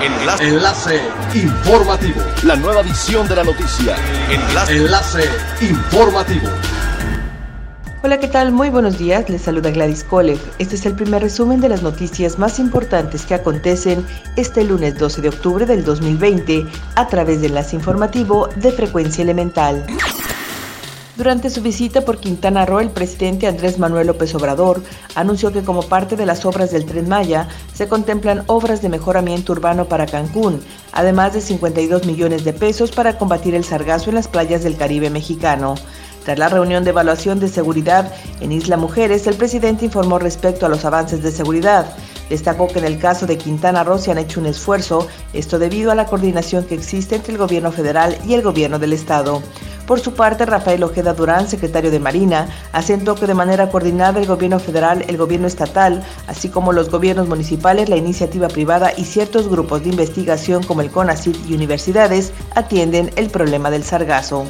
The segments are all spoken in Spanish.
Enlace. Enlace informativo. La nueva edición de la noticia. Enlace. Enlace informativo. Hola, ¿qué tal? Muy buenos días. Les saluda Gladys Kolev. Este es el primer resumen de las noticias más importantes que acontecen este lunes 12 de octubre del 2020 a través de Enlace Informativo de Frecuencia Elemental. Durante su visita por Quintana Roo, el presidente Andrés Manuel López Obrador anunció que como parte de las obras del Tren Maya se contemplan obras de mejoramiento urbano para Cancún, además de 52 millones de pesos para combatir el sargazo en las playas del Caribe mexicano. Tras la reunión de evaluación de seguridad en Isla Mujeres, el presidente informó respecto a los avances de seguridad. Destacó que en el caso de Quintana Roo se han hecho un esfuerzo, esto debido a la coordinación que existe entre el gobierno federal y el gobierno del estado. Por su parte, Rafael Ojeda Durán, secretario de Marina, asentó que de manera coordinada el gobierno federal, el gobierno estatal, así como los gobiernos municipales, la iniciativa privada y ciertos grupos de investigación como el CONACYT y universidades atienden el problema del sargazo.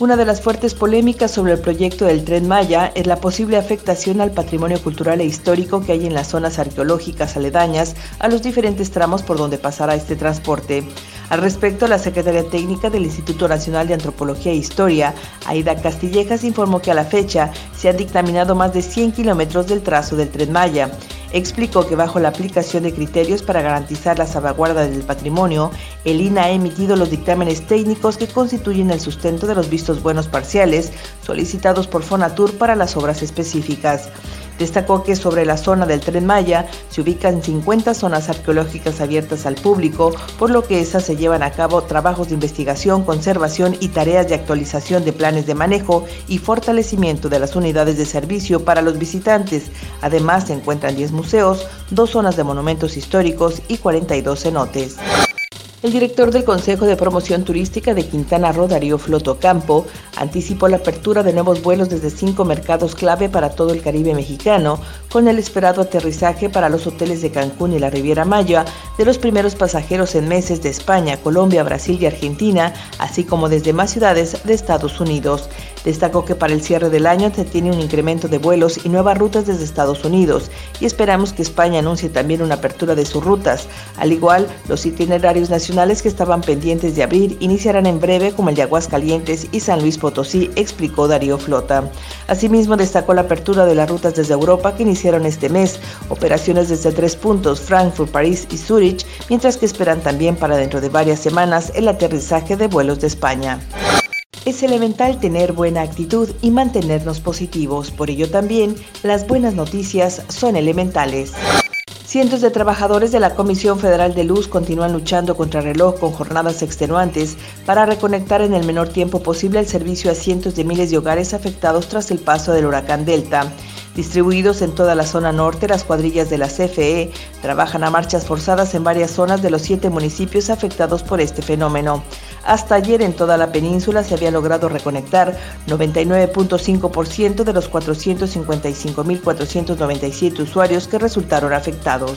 Una de las fuertes polémicas sobre el proyecto del tren Maya es la posible afectación al patrimonio cultural e histórico que hay en las zonas arqueológicas aledañas a los diferentes tramos por donde pasará este transporte. Al respecto, la secretaria técnica del Instituto Nacional de Antropología e Historia, Aida Castillejas, informó que a la fecha se han dictaminado más de 100 kilómetros del trazo del tren Maya explicó que bajo la aplicación de criterios para garantizar la salvaguarda del patrimonio, el INA ha emitido los dictámenes técnicos que constituyen el sustento de los vistos buenos parciales solicitados por Fonatur para las obras específicas. Destacó que sobre la zona del tren Maya se ubican 50 zonas arqueológicas abiertas al público, por lo que esas se llevan a cabo trabajos de investigación, conservación y tareas de actualización de planes de manejo y fortalecimiento de las unidades de servicio para los visitantes. Además, se encuentran 10 museos, dos zonas de monumentos históricos y 42 cenotes. El director del Consejo de Promoción Turística de Quintana Roo, Darío Floto Campo, anticipó la apertura de nuevos vuelos desde cinco mercados clave para todo el Caribe mexicano, con el esperado aterrizaje para los hoteles de Cancún y la Riviera Maya de los primeros pasajeros en meses de España, Colombia, Brasil y Argentina, así como desde más ciudades de Estados Unidos. Destacó que para el cierre del año se tiene un incremento de vuelos y nuevas rutas desde Estados Unidos, y esperamos que España anuncie también una apertura de sus rutas. Al igual, los itinerarios nacionales que estaban pendientes de abrir iniciarán en breve como el de Aguascalientes y San Luis Potosí, explicó Darío Flota. Asimismo, destacó la apertura de las rutas desde Europa que iniciaron este mes, operaciones desde tres puntos, Frankfurt, París y Zurich, mientras que esperan también para dentro de varias semanas el aterrizaje de vuelos de España. Es elemental tener buena actitud y mantenernos positivos, por ello también las buenas noticias son elementales. Cientos de trabajadores de la Comisión Federal de Luz continúan luchando contra reloj con jornadas extenuantes para reconectar en el menor tiempo posible el servicio a cientos de miles de hogares afectados tras el paso del huracán Delta. Distribuidos en toda la zona norte, las cuadrillas de la CFE trabajan a marchas forzadas en varias zonas de los siete municipios afectados por este fenómeno. Hasta ayer en toda la península se había logrado reconectar 99.5% de los 455.497 usuarios que resultaron afectados.